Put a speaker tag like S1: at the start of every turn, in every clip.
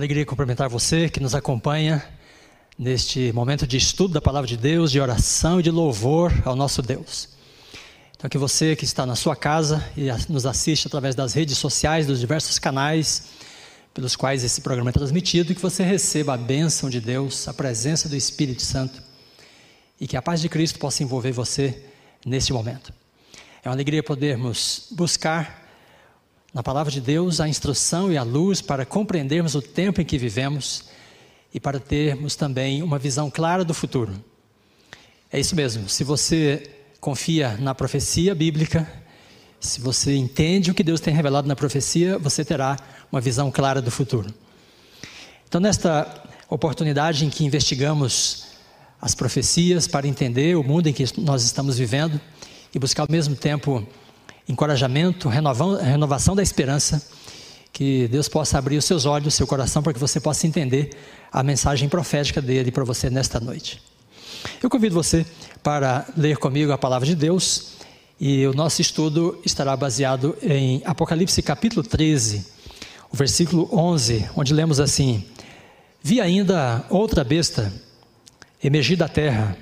S1: alegria cumprimentar você que nos acompanha neste momento de estudo da palavra de Deus, de oração e de louvor ao nosso Deus. Então, que você que está na sua casa e nos assiste através das redes sociais, dos diversos canais pelos quais esse programa é transmitido, que você receba a bênção de Deus, a presença do Espírito Santo e que a paz de Cristo possa envolver você neste momento. É uma alegria podermos buscar na palavra de Deus a instrução e a luz para compreendermos o tempo em que vivemos e para termos também uma visão clara do futuro. É isso mesmo, se você confia na profecia bíblica, se você entende o que Deus tem revelado na profecia, você terá uma visão clara do futuro. Então, nesta oportunidade em que investigamos as profecias para entender o mundo em que nós estamos vivendo e buscar ao mesmo tempo encorajamento, renovação da esperança, que Deus possa abrir os seus olhos, seu coração, para que você possa entender a mensagem profética dele para você nesta noite. Eu convido você para ler comigo a palavra de Deus e o nosso estudo estará baseado em Apocalipse capítulo 13, o versículo 11, onde lemos assim: Vi ainda outra besta emergir da terra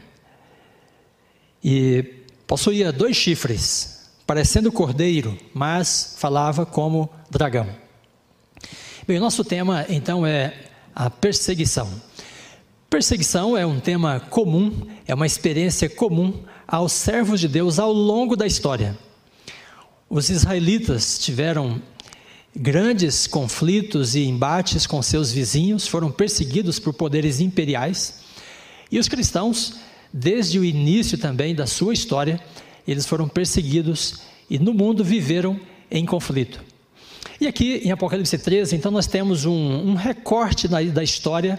S1: e possuía dois chifres parecendo cordeiro, mas falava como dragão. Bem, o nosso tema então é a perseguição. Perseguição é um tema comum, é uma experiência comum aos servos de Deus ao longo da história. Os israelitas tiveram grandes conflitos e embates com seus vizinhos, foram perseguidos por poderes imperiais, e os cristãos, desde o início também da sua história, eles foram perseguidos e no mundo viveram em conflito. E aqui em Apocalipse 13, então nós temos um, um recorte da, da, história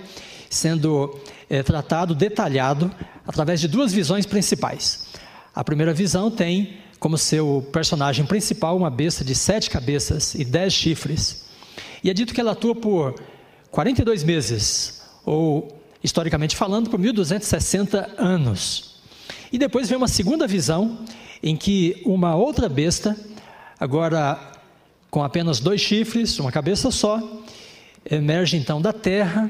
S1: sendo é, tratado, detalhado, através de duas visões principais. A primeira visão tem como seu personagem principal uma besta de sete cabeças e dez chifres. E é dito que ela atua por 42 meses, ou historicamente falando, por 1260 anos. E depois vem uma segunda visão, em que uma outra besta, agora com apenas dois chifres, uma cabeça só, emerge então da terra,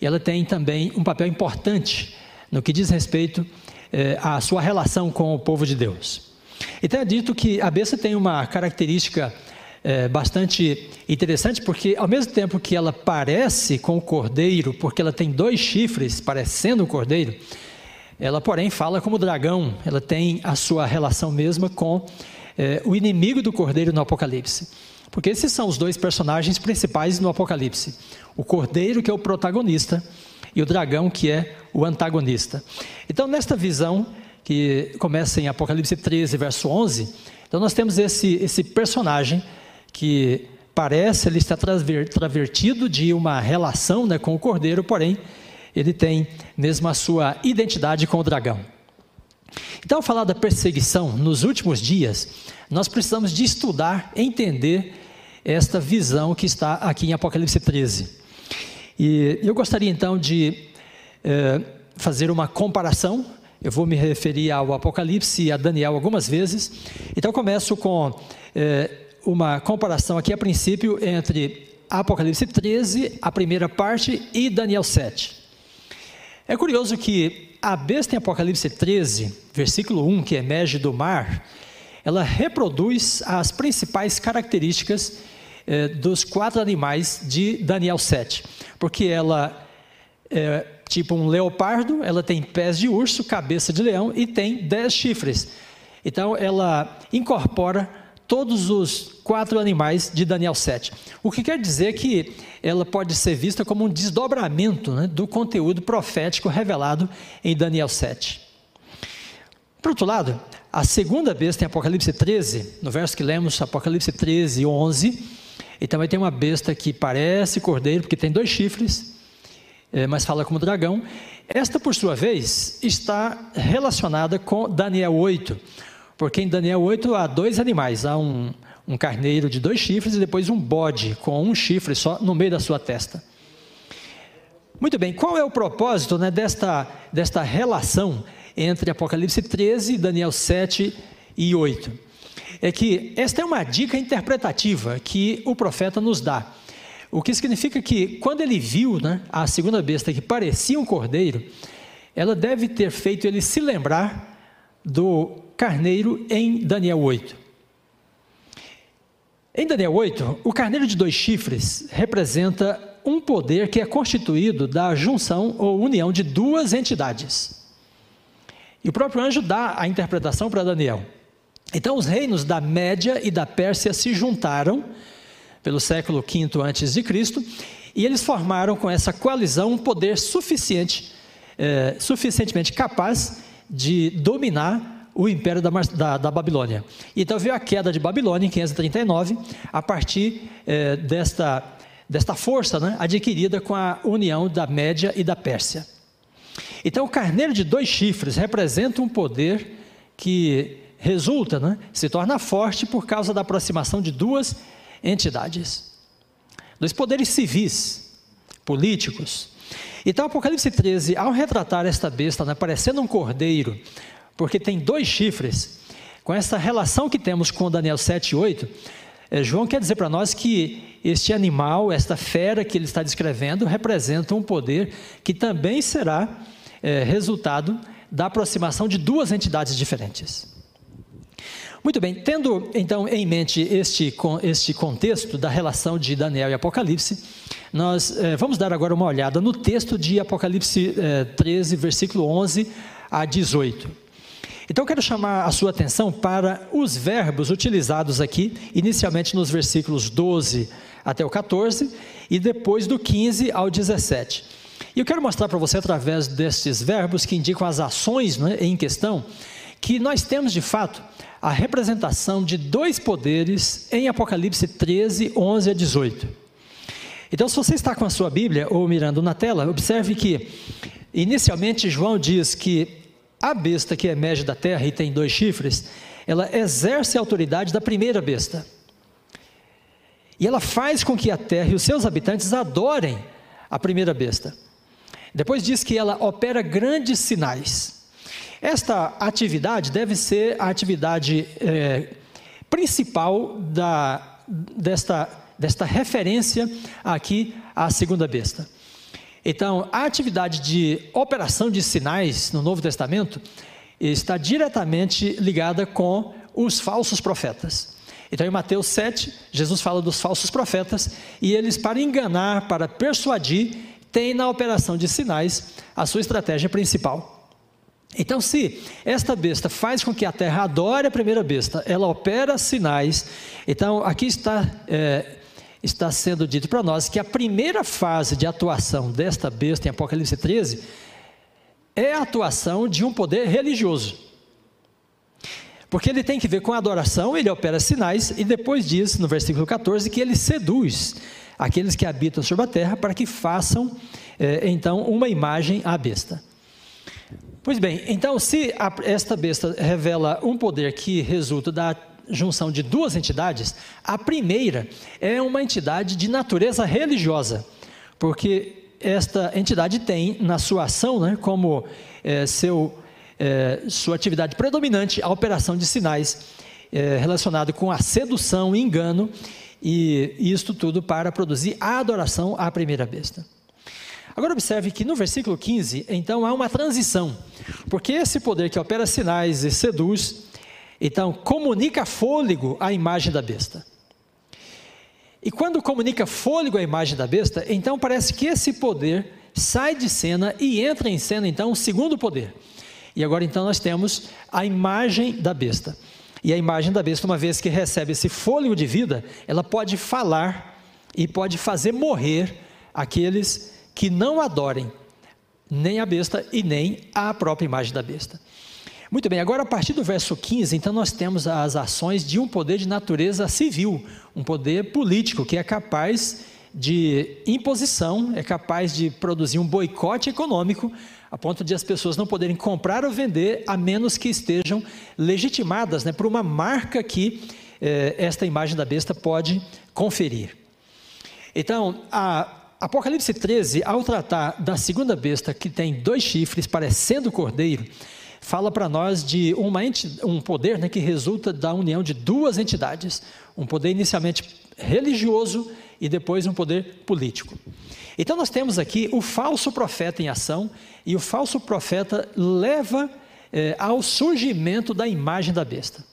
S1: e ela tem também um papel importante no que diz respeito eh, à sua relação com o povo de Deus. Então é dito que a besta tem uma característica é, bastante interessante, porque ao mesmo tempo que ela parece com o cordeiro, porque ela tem dois chifres parecendo o cordeiro, ela, porém, fala como dragão, ela tem a sua relação mesma com é, o inimigo do cordeiro no Apocalipse. Porque esses são os dois personagens principais no Apocalipse: o cordeiro, que é o protagonista, e o dragão, que é o antagonista. Então, nesta visão, que começa em Apocalipse 13, verso 11, então nós temos esse, esse personagem que parece ele está travertido de uma relação né, com o cordeiro, porém ele tem mesmo a sua identidade com o dragão. Então, ao falar da perseguição nos últimos dias, nós precisamos de estudar, entender esta visão que está aqui em Apocalipse 13. E eu gostaria então de eh, fazer uma comparação. Eu vou me referir ao Apocalipse e a Daniel algumas vezes. Então, começo com eh, uma comparação aqui a princípio entre Apocalipse 13, a primeira parte, e Daniel 7. É curioso que a besta em Apocalipse 13, versículo 1, que emerge do mar, ela reproduz as principais características eh, dos quatro animais de Daniel 7, porque ela é tipo um leopardo, ela tem pés de urso, cabeça de leão e tem dez chifres. Então ela incorpora todos os quatro animais de Daniel 7. O que quer dizer que ela pode ser vista como um desdobramento né, do conteúdo profético revelado em Daniel 7. Por outro lado, a segunda besta em Apocalipse 13, no verso que lemos, Apocalipse 13, 11, e também tem uma besta que parece cordeiro, porque tem dois chifres, é, mas fala como dragão. Esta, por sua vez, está relacionada com Daniel 8, porque em Daniel 8 há dois animais: há um, um carneiro de dois chifres e depois um bode com um chifre só no meio da sua testa. Muito bem, qual é o propósito né, desta, desta relação entre Apocalipse 13, Daniel 7 e 8? É que esta é uma dica interpretativa que o profeta nos dá. O que significa que quando ele viu né, a segunda besta que parecia um cordeiro, ela deve ter feito ele se lembrar do carneiro em Daniel 8. Em Daniel 8, o carneiro de dois chifres representa um poder que é constituído da junção ou união de duas entidades. E o próprio anjo dá a interpretação para Daniel. Então, os reinos da Média e da Pérsia se juntaram pelo século V a.C. e eles formaram com essa coalizão um poder suficiente, é, suficientemente capaz de dominar o império da, da, da, Babilônia. Então veio a queda de Babilônia em 539, a partir é, desta, desta força né, adquirida com a união da Média e da Pérsia. Então o carneiro de dois chifres representa um poder que resulta, né, se torna forte por causa da aproximação de duas entidades, dois poderes civis, políticos. Então, Apocalipse 13, ao retratar esta besta, né, parecendo um cordeiro, porque tem dois chifres, com essa relação que temos com Daniel 7 e 8, é, João quer dizer para nós que este animal, esta fera que ele está descrevendo, representa um poder que também será é, resultado da aproximação de duas entidades diferentes. Muito bem, tendo então em mente este, este contexto da relação de Daniel e Apocalipse, nós eh, vamos dar agora uma olhada no texto de Apocalipse eh, 13, versículo 11 a 18. Então, quero chamar a sua atenção para os verbos utilizados aqui, inicialmente nos versículos 12 até o 14 e depois do 15 ao 17. E eu quero mostrar para você, através destes verbos que indicam as ações né, em questão, que nós temos de fato a representação de dois poderes em Apocalipse 13, 11 a 18. Então, se você está com a sua Bíblia ou mirando na tela, observe que, inicialmente, João diz que a besta que emerge da terra e tem dois chifres, ela exerce a autoridade da primeira besta. E ela faz com que a terra e os seus habitantes adorem a primeira besta. Depois diz que ela opera grandes sinais. Esta atividade deve ser a atividade é, principal da, desta, desta referência aqui à segunda besta. Então, a atividade de operação de sinais no Novo Testamento está diretamente ligada com os falsos profetas. Então, em Mateus 7, Jesus fala dos falsos profetas e eles, para enganar, para persuadir, têm na operação de sinais a sua estratégia principal. Então, se esta besta faz com que a terra adore a primeira besta, ela opera sinais. Então, aqui está, é, está sendo dito para nós que a primeira fase de atuação desta besta em Apocalipse 13 é a atuação de um poder religioso. Porque ele tem que ver com a adoração, ele opera sinais, e depois diz, no versículo 14, que ele seduz aqueles que habitam sobre a terra para que façam, é, então, uma imagem à besta. Pois bem, então se a, esta besta revela um poder que resulta da junção de duas entidades, a primeira é uma entidade de natureza religiosa, porque esta entidade tem na sua ação, né, como é, seu, é, sua atividade predominante, a operação de sinais é, relacionado com a sedução, engano, e isto tudo para produzir a adoração à primeira besta. Agora observe que no versículo 15, então há uma transição, porque esse poder que opera sinais e seduz, então comunica fôlego à imagem da besta. E quando comunica fôlego à imagem da besta, então parece que esse poder sai de cena e entra em cena então o segundo poder. E agora então nós temos a imagem da besta. E a imagem da besta, uma vez que recebe esse fôlego de vida, ela pode falar e pode fazer morrer aqueles que não adorem nem a besta e nem a própria imagem da besta. Muito bem, agora a partir do verso 15, então nós temos as ações de um poder de natureza civil, um poder político que é capaz de imposição, é capaz de produzir um boicote econômico, a ponto de as pessoas não poderem comprar ou vender, a menos que estejam legitimadas né, por uma marca que eh, esta imagem da besta pode conferir. Então, a Apocalipse 13, ao tratar da segunda besta que tem dois chifres, parecendo cordeiro, fala para nós de uma um poder né, que resulta da união de duas entidades, um poder inicialmente religioso e depois um poder político. Então nós temos aqui o falso profeta em ação, e o falso profeta leva eh, ao surgimento da imagem da besta.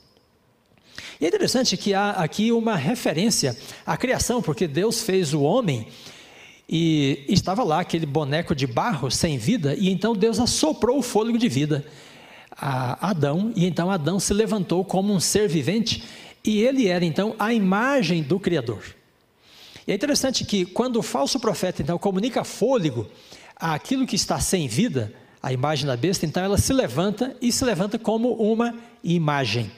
S1: E é interessante que há aqui uma referência à criação, porque Deus fez o homem e estava lá aquele boneco de barro sem vida, e então Deus assoprou o fôlego de vida a Adão, e então Adão se levantou como um ser vivente, e ele era então a imagem do Criador. E é interessante que quando o falso profeta então comunica fôlego àquilo que está sem vida, a imagem da besta, então ela se levanta e se levanta como uma imagem.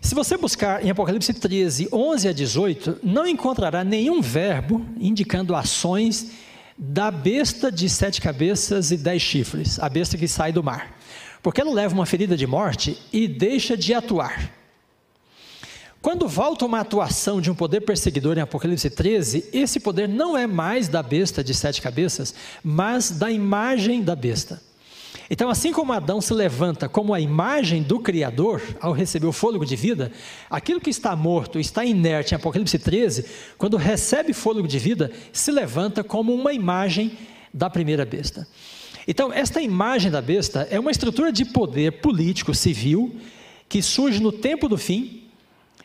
S1: Se você buscar em Apocalipse 13, 11 a 18, não encontrará nenhum verbo indicando ações da besta de sete cabeças e dez chifres, a besta que sai do mar. Porque ela leva uma ferida de morte e deixa de atuar. Quando volta uma atuação de um poder perseguidor em Apocalipse 13, esse poder não é mais da besta de sete cabeças, mas da imagem da besta. Então, assim como Adão se levanta como a imagem do Criador ao receber o fôlego de vida, aquilo que está morto, está inerte em Apocalipse 13, quando recebe fôlego de vida, se levanta como uma imagem da primeira besta. Então, esta imagem da besta é uma estrutura de poder político, civil, que surge no tempo do fim,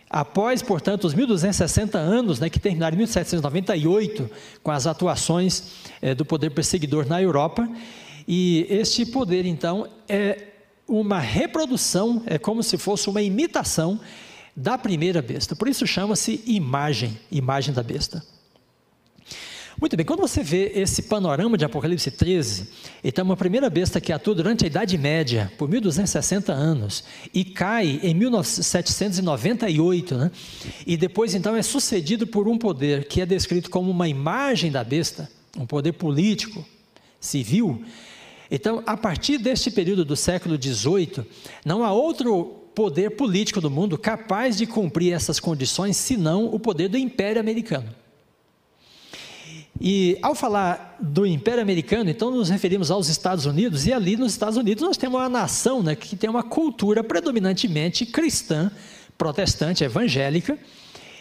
S1: após, portanto, os 1260 anos, né, que terminaram em 1798, com as atuações é, do poder perseguidor na Europa, e este poder, então, é uma reprodução, é como se fosse uma imitação da primeira besta. Por isso chama-se imagem, imagem da besta. Muito bem, quando você vê esse panorama de Apocalipse 13, então uma primeira besta que atua durante a Idade Média, por 1260 anos, e cai em 1798, né? e depois então é sucedido por um poder que é descrito como uma imagem da besta, um poder político, civil, então, a partir deste período do século XVIII, não há outro poder político do mundo capaz de cumprir essas condições senão o poder do Império Americano. E ao falar do Império Americano, então nos referimos aos Estados Unidos, e ali nos Estados Unidos nós temos uma nação né, que tem uma cultura predominantemente cristã, protestante, evangélica,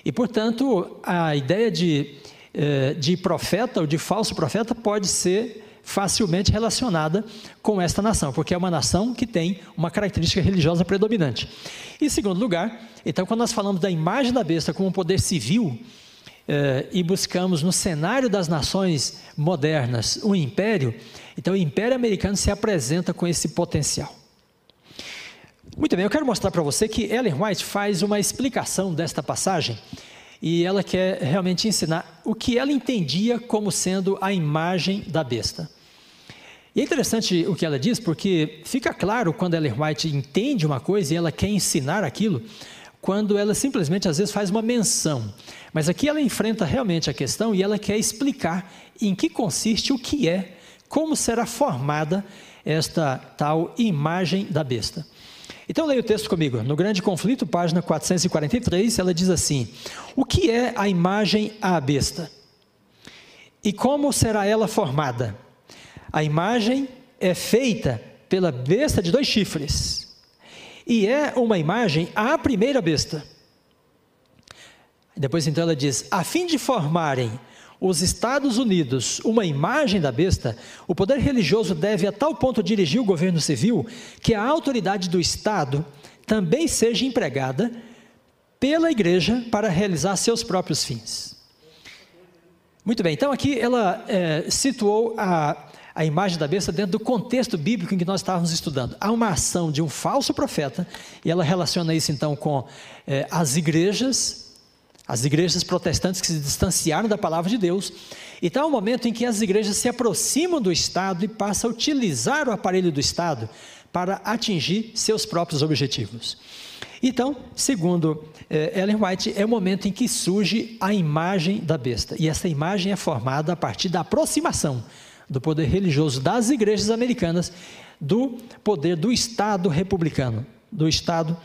S1: e portanto a ideia de, eh, de profeta ou de falso profeta pode ser facilmente relacionada com esta nação, porque é uma nação que tem uma característica religiosa predominante. Em segundo lugar, então, quando nós falamos da imagem da besta como um poder civil, eh, e buscamos no cenário das nações modernas um império, então o império americano se apresenta com esse potencial. Muito bem, eu quero mostrar para você que Ellen White faz uma explicação desta passagem e ela quer realmente ensinar o que ela entendia como sendo a imagem da besta. E é interessante o que ela diz, porque fica claro quando Ellen White entende uma coisa e ela quer ensinar aquilo, quando ela simplesmente às vezes faz uma menção. Mas aqui ela enfrenta realmente a questão e ela quer explicar em que consiste o que é, como será formada esta tal imagem da besta. Então leia o texto comigo. No Grande Conflito, página 443, ela diz assim: O que é a imagem à besta? E como será ela formada? A imagem é feita pela besta de dois chifres. E é uma imagem à primeira besta. Depois então ela diz: a fim de formarem os Estados Unidos uma imagem da besta, o poder religioso deve a tal ponto dirigir o governo civil que a autoridade do Estado também seja empregada pela igreja para realizar seus próprios fins. Muito bem, então aqui ela é, situou a a imagem da besta dentro do contexto bíblico em que nós estávamos estudando. Há uma ação de um falso profeta, e ela relaciona isso então com eh, as igrejas, as igrejas protestantes que se distanciaram da palavra de Deus. Então há um momento em que as igrejas se aproximam do Estado e passam a utilizar o aparelho do Estado para atingir seus próprios objetivos. Então, segundo eh, Ellen White, é o momento em que surge a imagem da besta. E essa imagem é formada a partir da aproximação do poder religioso das igrejas americanas, do poder do Estado republicano, do Estado,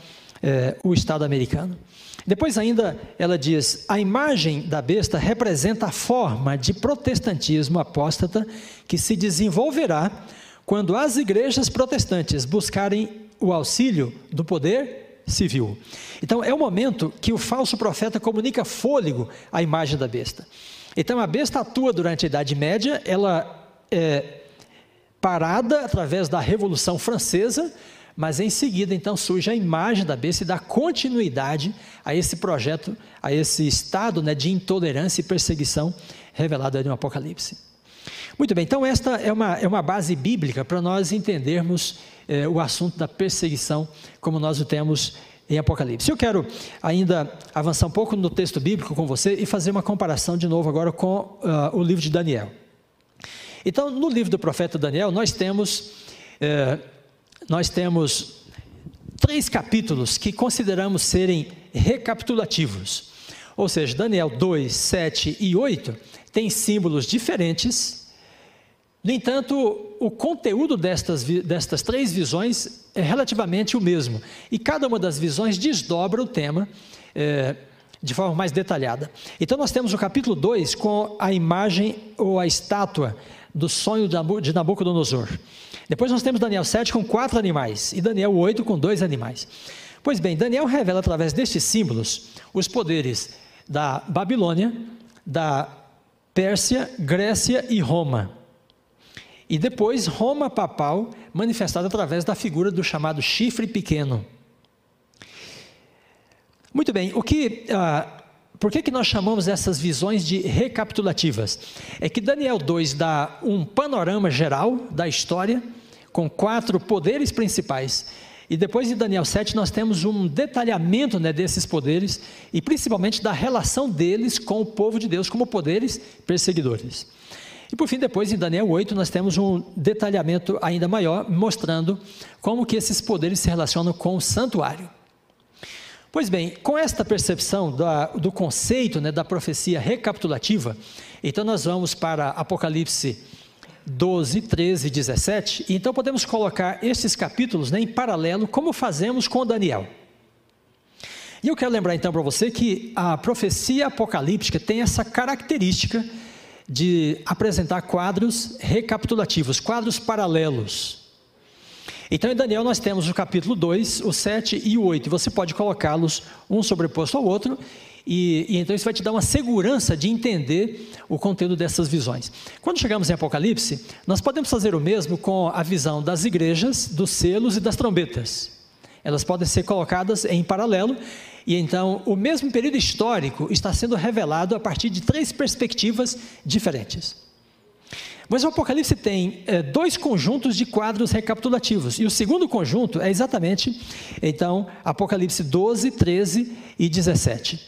S1: é, o Estado americano. Depois ainda ela diz: a imagem da besta representa a forma de protestantismo apóstata que se desenvolverá quando as igrejas protestantes buscarem o auxílio do poder civil. Então, é o momento que o falso profeta comunica fôlego à imagem da besta. Então, a besta atua durante a Idade Média, ela é parada através da Revolução Francesa, mas em seguida, então, surge a imagem da besta e dá continuidade a esse projeto, a esse estado né, de intolerância e perseguição revelado no Apocalipse. Muito bem, então esta é uma, é uma base bíblica para nós entendermos eh, o assunto da perseguição, como nós o temos em Apocalipse. Eu quero ainda avançar um pouco no texto bíblico com você e fazer uma comparação de novo agora com uh, o livro de Daniel. Então, no livro do profeta Daniel, nós temos, eh, nós temos três capítulos que consideramos serem recapitulativos. Ou seja, Daniel 2, 7 e 8 têm símbolos diferentes no entanto, o conteúdo destas, destas três visões é relativamente o mesmo, e cada uma das visões desdobra o tema é, de forma mais detalhada. Então, nós temos o capítulo 2 com a imagem ou a estátua do sonho de Nabucodonosor. Depois, nós temos Daniel 7 com quatro animais, e Daniel 8 com dois animais. Pois bem, Daniel revela através destes símbolos os poderes da Babilônia, da Pérsia, Grécia e Roma. E depois Roma papal, manifestada através da figura do chamado chifre pequeno. Muito bem, o que, ah, por que, que nós chamamos essas visões de recapitulativas? É que Daniel 2 dá um panorama geral da história, com quatro poderes principais. E depois de Daniel 7, nós temos um detalhamento né, desses poderes e principalmente da relação deles com o povo de Deus como poderes perseguidores. E por fim, depois em Daniel 8, nós temos um detalhamento ainda maior, mostrando como que esses poderes se relacionam com o santuário. Pois bem, com esta percepção da, do conceito né, da profecia recapitulativa, então nós vamos para Apocalipse 12, 13 e 17, e então podemos colocar esses capítulos né, em paralelo, como fazemos com Daniel. E eu quero lembrar então para você que a profecia apocalíptica tem essa característica de apresentar quadros recapitulativos, quadros paralelos. Então, em Daniel, nós temos o capítulo 2, o 7 e o 8. Você pode colocá-los um sobreposto ao outro, e, e, então isso vai te dar uma segurança de entender o conteúdo dessas visões. Quando chegamos em Apocalipse, nós podemos fazer o mesmo com a visão das igrejas, dos selos e das trombetas. Elas podem ser colocadas em paralelo e então, o mesmo período histórico está sendo revelado a partir de três perspectivas diferentes. Mas o Apocalipse tem é, dois conjuntos de quadros recapitulativos. E o segundo conjunto é exatamente, então, Apocalipse 12, 13 e 17.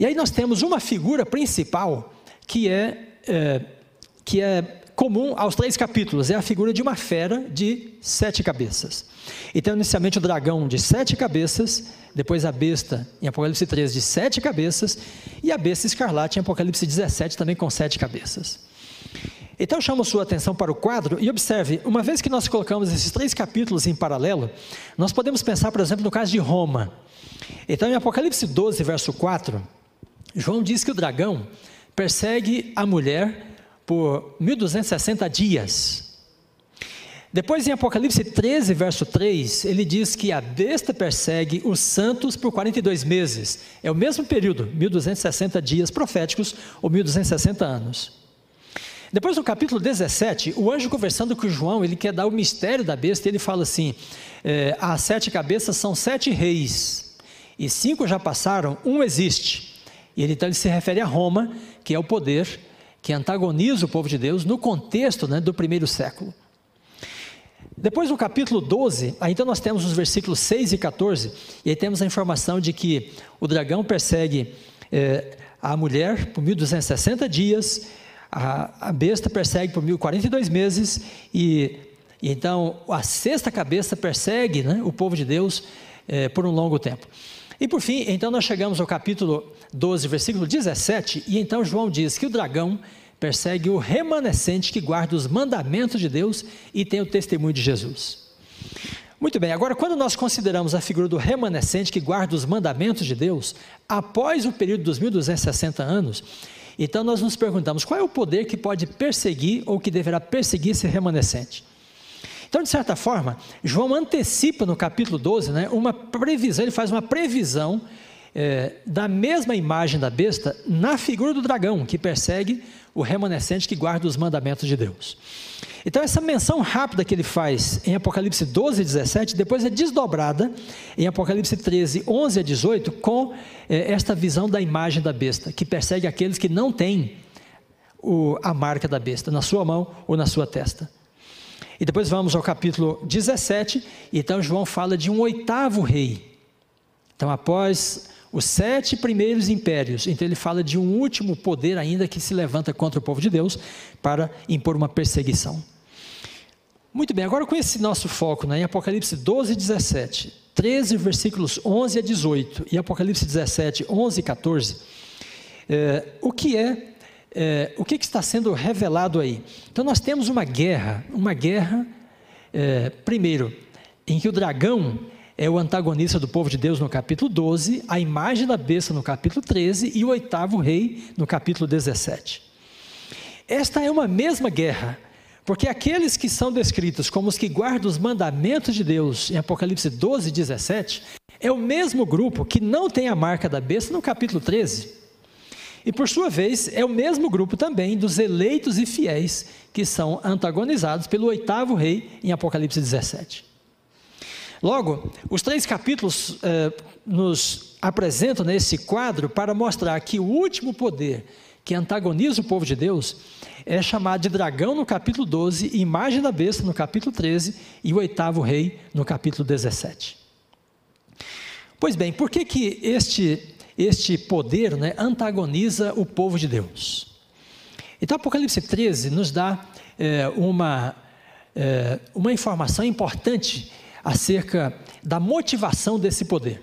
S1: E aí nós temos uma figura principal que é, é que é comum aos três capítulos, é a figura de uma fera de sete cabeças. Então, inicialmente o dragão de sete cabeças, depois a besta em Apocalipse 13 de sete cabeças, e a besta escarlate em Apocalipse 17 também com sete cabeças. Então chamo sua atenção para o quadro e observe, uma vez que nós colocamos esses três capítulos em paralelo, nós podemos pensar, por exemplo, no caso de Roma. Então em Apocalipse 12, verso 4, João diz que o dragão persegue a mulher por 1260 dias. Depois, em Apocalipse 13, verso 3, ele diz que a besta persegue os santos por 42 meses. É o mesmo período, 1260 dias proféticos ou 1260 anos. Depois, no capítulo 17, o anjo conversando com João, ele quer dar o mistério da besta, e ele fala assim: é, as sete cabeças são sete reis, e cinco já passaram, um existe. E ele, então ele se refere a Roma, que é o poder que antagoniza o povo de Deus no contexto né, do primeiro século. Depois no capítulo 12, aí então nós temos os versículos 6 e 14, e aí temos a informação de que o dragão persegue é, a mulher por 1260 dias, a, a besta persegue por 1042 meses, e, e, então a sexta cabeça persegue né, o povo de Deus é, por um longo tempo. E por fim, então nós chegamos ao capítulo 12, versículo 17, e então João diz que o dragão persegue o remanescente que guarda os mandamentos de Deus e tem o testemunho de Jesus. Muito bem, agora quando nós consideramos a figura do remanescente que guarda os mandamentos de Deus, após o período dos 1260 anos, então nós nos perguntamos qual é o poder que pode perseguir ou que deverá perseguir esse remanescente. Então, de certa forma, João antecipa no capítulo 12 né, uma previsão, ele faz uma previsão é, da mesma imagem da besta na figura do dragão, que persegue o remanescente que guarda os mandamentos de Deus. Então, essa menção rápida que ele faz em Apocalipse 12 e 17, depois é desdobrada em Apocalipse 13, 11 a 18, com é, esta visão da imagem da besta, que persegue aqueles que não têm o, a marca da besta na sua mão ou na sua testa. E depois vamos ao capítulo 17, então João fala de um oitavo rei. Então, após os sete primeiros impérios. Então ele fala de um último poder ainda que se levanta contra o povo de Deus para impor uma perseguição. Muito bem, agora com esse nosso foco né, em Apocalipse 12 17, 13 versículos 11 a 18 e Apocalipse 17, 11 e 14, é, o que é, é o que, que, está sendo revelado aí? Então nós temos uma guerra, uma guerra, é, primeiro, em que o dragão é o antagonista do povo de Deus no capítulo 12, a imagem da besta no capítulo 13 e o oitavo rei no capítulo 17. Esta é uma mesma guerra, porque aqueles que são descritos como os que guardam os mandamentos de Deus em Apocalipse 12 e 17, é o mesmo grupo que não tem a marca da besta no capítulo 13. E por sua vez, é o mesmo grupo também dos eleitos e fiéis que são antagonizados pelo oitavo rei em Apocalipse 17. Logo, os três capítulos eh, nos apresentam nesse quadro para mostrar que o último poder que antagoniza o povo de Deus é chamado de dragão no capítulo 12, imagem da besta no capítulo 13 e o oitavo rei no capítulo 17. Pois bem, por que, que este, este poder né, antagoniza o povo de Deus? Então, Apocalipse 13 nos dá é, uma, é, uma informação importante acerca da motivação desse poder.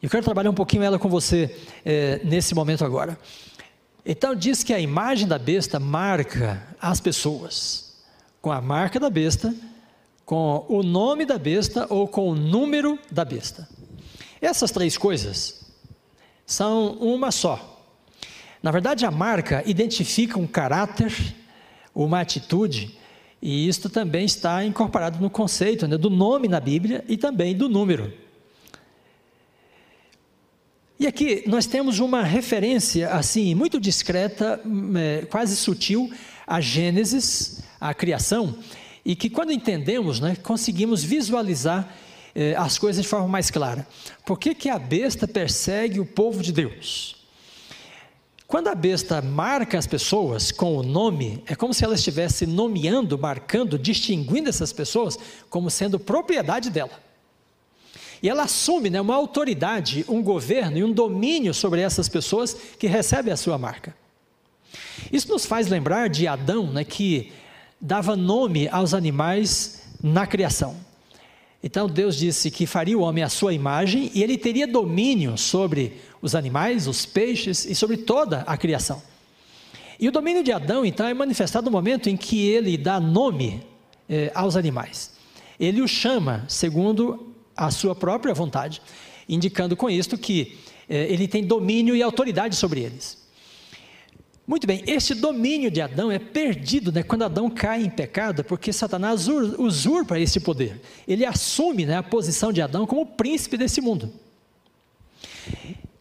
S1: Eu quero trabalhar um pouquinho ela com você é, nesse momento agora. Então, diz que a imagem da besta marca as pessoas, com a marca da besta, com o nome da besta ou com o número da besta. Essas três coisas são uma só. Na verdade, a marca identifica um caráter, uma atitude, e isto também está incorporado no conceito né, do nome na Bíblia e também do número. E aqui nós temos uma referência assim muito discreta, hum, é, quase sutil a Gênesis, a criação, e que quando entendemos, né, conseguimos visualizar é, as coisas de forma mais clara. Por que, que a besta persegue o povo de Deus? Quando a besta marca as pessoas com o nome, é como se ela estivesse nomeando, marcando, distinguindo essas pessoas como sendo propriedade dela. E ela assume né, uma autoridade, um governo e um domínio sobre essas pessoas que recebem a sua marca. Isso nos faz lembrar de Adão, né, que dava nome aos animais na criação. Então Deus disse que faria o homem à sua imagem e ele teria domínio sobre os animais, os peixes e sobre toda a criação. E o domínio de Adão, então, é manifestado no momento em que ele dá nome eh, aos animais. Ele os chama segundo a sua própria vontade, indicando com isto que eh, ele tem domínio e autoridade sobre eles. Muito bem, este domínio de Adão é perdido né, quando Adão cai em pecado, porque Satanás usurpa esse poder. Ele assume né, a posição de Adão como príncipe desse mundo.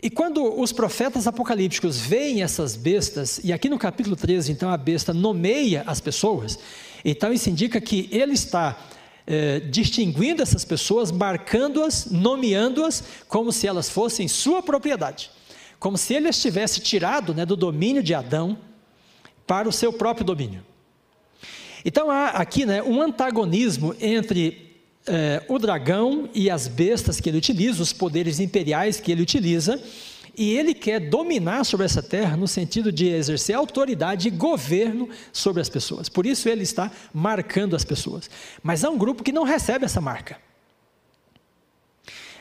S1: E quando os profetas apocalípticos veem essas bestas, e aqui no capítulo 13, então a besta nomeia as pessoas, então isso indica que ele está é, distinguindo essas pessoas, marcando-as, nomeando-as, como se elas fossem sua propriedade como se ele estivesse tirado né, do domínio de Adão para o seu próprio domínio. Então há aqui né, um antagonismo entre eh, o dragão e as bestas que ele utiliza, os poderes imperiais que ele utiliza, e ele quer dominar sobre essa terra no sentido de exercer autoridade e governo sobre as pessoas. Por isso ele está marcando as pessoas. Mas há um grupo que não recebe essa marca.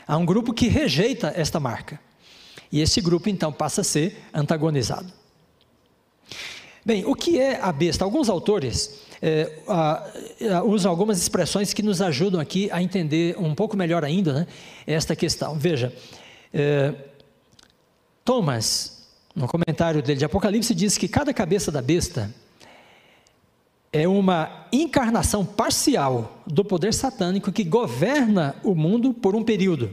S1: Há um grupo que rejeita esta marca. E esse grupo então passa a ser antagonizado. Bem, o que é a besta? Alguns autores é, a, a, usam algumas expressões que nos ajudam aqui a entender um pouco melhor ainda né, esta questão. Veja, é, Thomas, no comentário dele de Apocalipse, diz que cada cabeça da besta é uma encarnação parcial do poder satânico que governa o mundo por um período.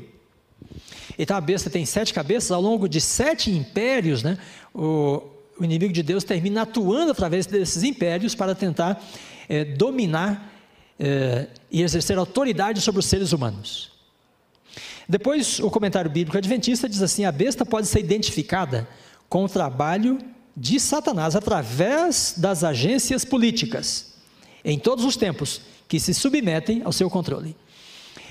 S1: Então a besta tem sete cabeças, ao longo de sete impérios, né, o, o inimigo de Deus termina atuando através desses impérios para tentar é, dominar é, e exercer autoridade sobre os seres humanos. Depois, o comentário bíblico adventista diz assim: a besta pode ser identificada com o trabalho de Satanás através das agências políticas, em todos os tempos, que se submetem ao seu controle.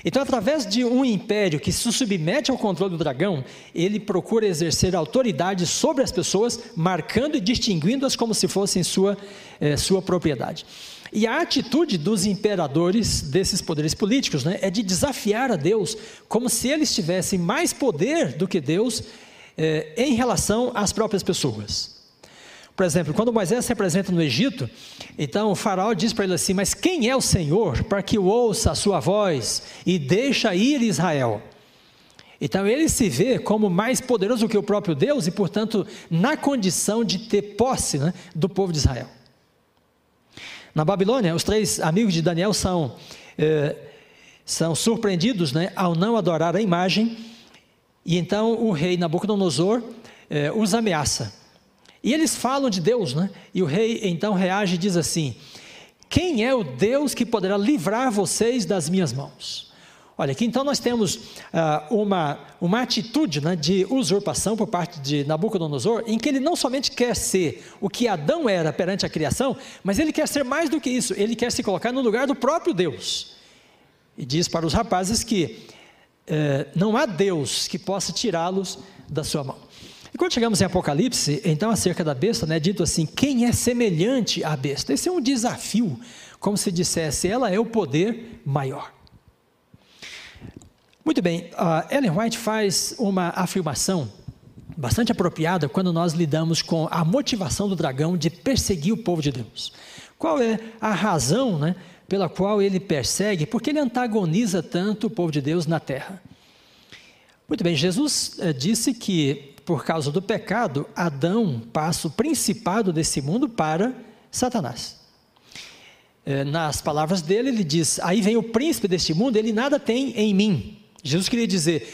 S1: Então, através de um império que se submete ao controle do dragão, ele procura exercer autoridade sobre as pessoas, marcando e distinguindo-as como se fossem sua, eh, sua propriedade. E a atitude dos imperadores desses poderes políticos né, é de desafiar a Deus, como se eles tivessem mais poder do que Deus eh, em relação às próprias pessoas. Por exemplo, quando Moisés se apresenta no Egito, então o faraó diz para ele assim: Mas quem é o Senhor para que ouça a sua voz e deixa ir Israel? Então ele se vê como mais poderoso que o próprio Deus e, portanto, na condição de ter posse né, do povo de Israel. Na Babilônia, os três amigos de Daniel são, eh, são surpreendidos né, ao não adorar a imagem, e então o rei Nabucodonosor eh, os ameaça. E eles falam de Deus, né? E o rei então reage e diz assim: Quem é o Deus que poderá livrar vocês das minhas mãos? Olha, aqui então nós temos ah, uma, uma atitude né, de usurpação por parte de Nabucodonosor, em que ele não somente quer ser o que Adão era perante a criação, mas ele quer ser mais do que isso, ele quer se colocar no lugar do próprio Deus. E diz para os rapazes que eh, não há Deus que possa tirá-los da sua mão. E quando chegamos em Apocalipse, então acerca da besta, né, dito assim: quem é semelhante à besta? Esse é um desafio, como se dissesse, ela é o poder maior. Muito bem, Ellen White faz uma afirmação bastante apropriada quando nós lidamos com a motivação do dragão de perseguir o povo de Deus. Qual é a razão né, pela qual ele persegue? Porque ele antagoniza tanto o povo de Deus na terra. Muito bem, Jesus eh, disse que por causa do pecado, Adão passa o principado desse mundo para Satanás. É, nas palavras dele, ele diz: Aí vem o príncipe deste mundo, ele nada tem em mim. Jesus queria dizer: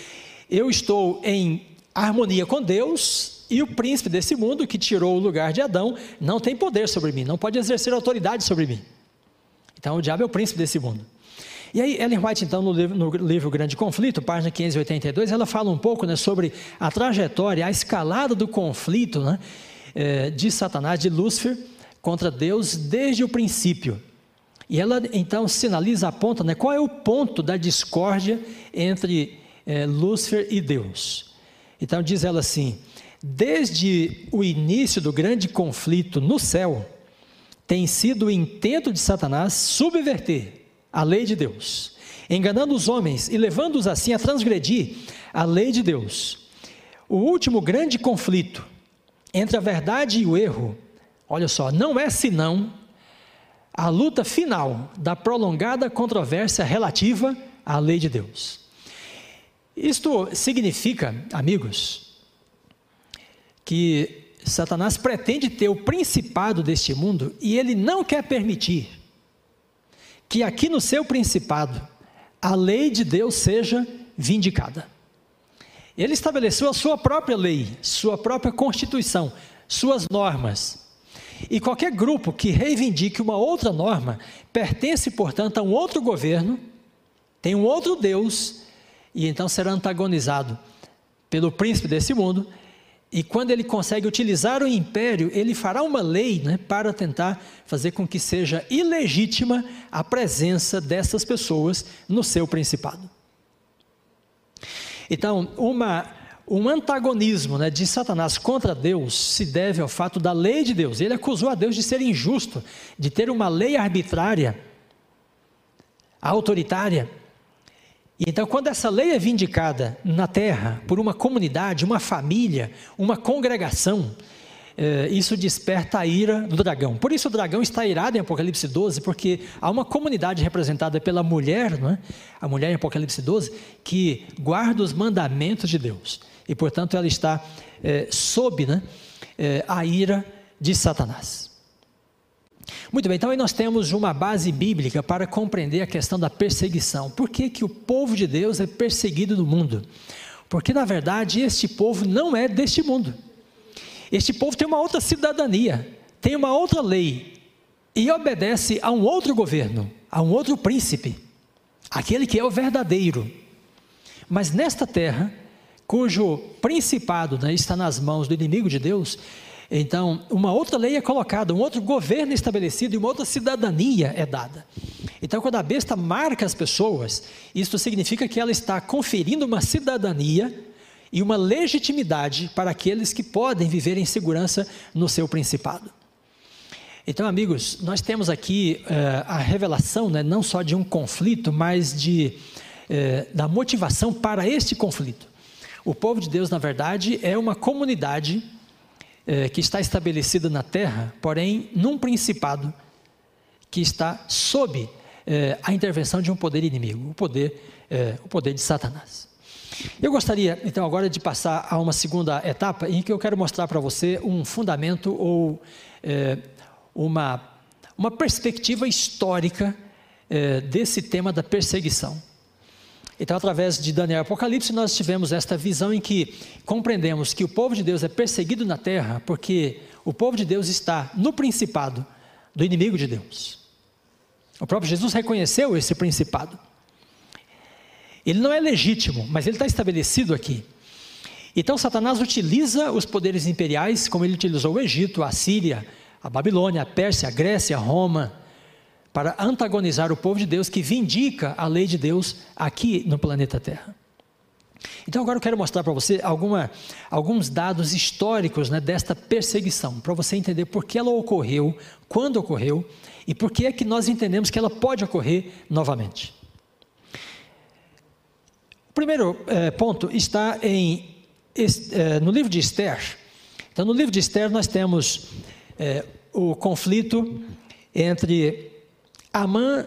S1: Eu estou em harmonia com Deus, e o príncipe desse mundo, que tirou o lugar de Adão, não tem poder sobre mim, não pode exercer autoridade sobre mim. Então, o diabo é o príncipe desse mundo. E aí, Ellen White, então, no livro, no livro, Grande Conflito, página 582, ela fala um pouco né, sobre a trajetória, a escalada do conflito né, eh, de Satanás, de Lúcifer, contra Deus desde o princípio. E ela, então, sinaliza, aponta né, qual é o ponto da discórdia entre eh, Lúcifer e Deus. Então, diz ela assim: desde o início do grande conflito no céu, tem sido o intento de Satanás subverter a lei de Deus, enganando os homens e levando-os assim a transgredir a lei de Deus. O último grande conflito entre a verdade e o erro, olha só, não é senão a luta final da prolongada controvérsia relativa à lei de Deus. Isto significa, amigos, que Satanás pretende ter o principado deste mundo e ele não quer permitir que aqui no seu principado a lei de Deus seja vindicada. Ele estabeleceu a sua própria lei, sua própria constituição, suas normas. E qualquer grupo que reivindique uma outra norma pertence, portanto, a um outro governo, tem um outro Deus, e então será antagonizado pelo príncipe desse mundo e quando ele consegue utilizar o império, ele fará uma lei né, para tentar fazer com que seja ilegítima a presença dessas pessoas no seu principado. Então, uma, um antagonismo né, de Satanás contra Deus se deve ao fato da lei de Deus. Ele acusou a Deus de ser injusto, de ter uma lei arbitrária, autoritária, então, quando essa lei é vindicada na terra por uma comunidade, uma família, uma congregação, eh, isso desperta a ira do dragão. Por isso o dragão está irado em Apocalipse 12, porque há uma comunidade representada pela mulher, não é? a mulher em Apocalipse 12, que guarda os mandamentos de Deus. E, portanto, ela está eh, sob né, eh, a ira de Satanás. Muito bem, então aí nós temos uma base bíblica para compreender a questão da perseguição. Por que, que o povo de Deus é perseguido no mundo? Porque, na verdade, este povo não é deste mundo. Este povo tem uma outra cidadania, tem uma outra lei e obedece a um outro governo, a um outro príncipe, aquele que é o verdadeiro. Mas nesta terra, cujo principado né, está nas mãos do inimigo de Deus, então, uma outra lei é colocada, um outro governo estabelecido e uma outra cidadania é dada. Então, quando a besta marca as pessoas, isso significa que ela está conferindo uma cidadania e uma legitimidade para aqueles que podem viver em segurança no seu principado. Então, amigos, nós temos aqui uh, a revelação né, não só de um conflito, mas de, uh, da motivação para este conflito. O povo de Deus, na verdade, é uma comunidade é, que está estabelecida na terra, porém num principado que está sob é, a intervenção de um poder inimigo, o poder, é, o poder de Satanás. Eu gostaria então agora de passar a uma segunda etapa em que eu quero mostrar para você um fundamento ou uma, uma perspectiva histórica desse tema da perseguição. Então, através de Daniel e Apocalipse, nós tivemos esta visão em que compreendemos que o povo de Deus é perseguido na terra porque o povo de Deus está no principado do inimigo de Deus. O próprio Jesus reconheceu esse principado. Ele não é legítimo, mas ele está estabelecido aqui. Então, Satanás utiliza os poderes imperiais, como ele utilizou o Egito, a Síria, a Babilônia, a Pérsia, a Grécia, a Roma para antagonizar o povo de Deus que vindica a lei de Deus aqui no planeta Terra. Então agora eu quero mostrar para você alguma, alguns dados históricos né, desta perseguição, para você entender por que ela ocorreu, quando ocorreu e por que é que nós entendemos que ela pode ocorrer novamente. O primeiro eh, ponto está em, eh, no livro de Esther. Então, no livro de Esther, nós temos eh, o conflito entre Amã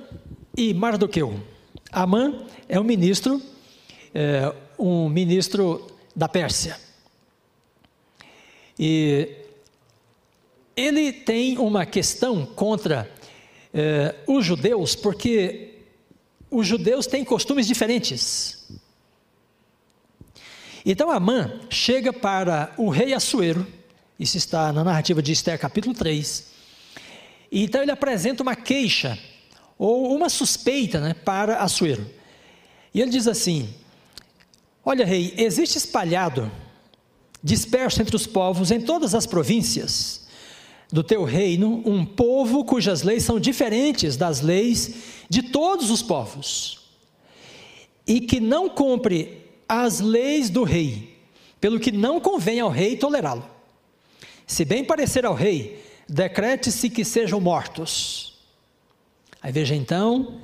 S1: e Mardoqueu. Amã é um ministro, é, um ministro da Pérsia. E ele tem uma questão contra é, os judeus, porque os judeus têm costumes diferentes. Então Amã chega para o rei Assuero, isso está na narrativa de Esther, capítulo 3. E então ele apresenta uma queixa ou uma suspeita né, para Assuero. E ele diz assim: Olha, rei, existe espalhado, disperso entre os povos em todas as províncias do teu reino, um povo cujas leis são diferentes das leis de todos os povos, e que não cumpre as leis do rei, pelo que não convém ao rei tolerá-lo. Se bem parecer ao rei, decrete-se que sejam mortos Aí veja então,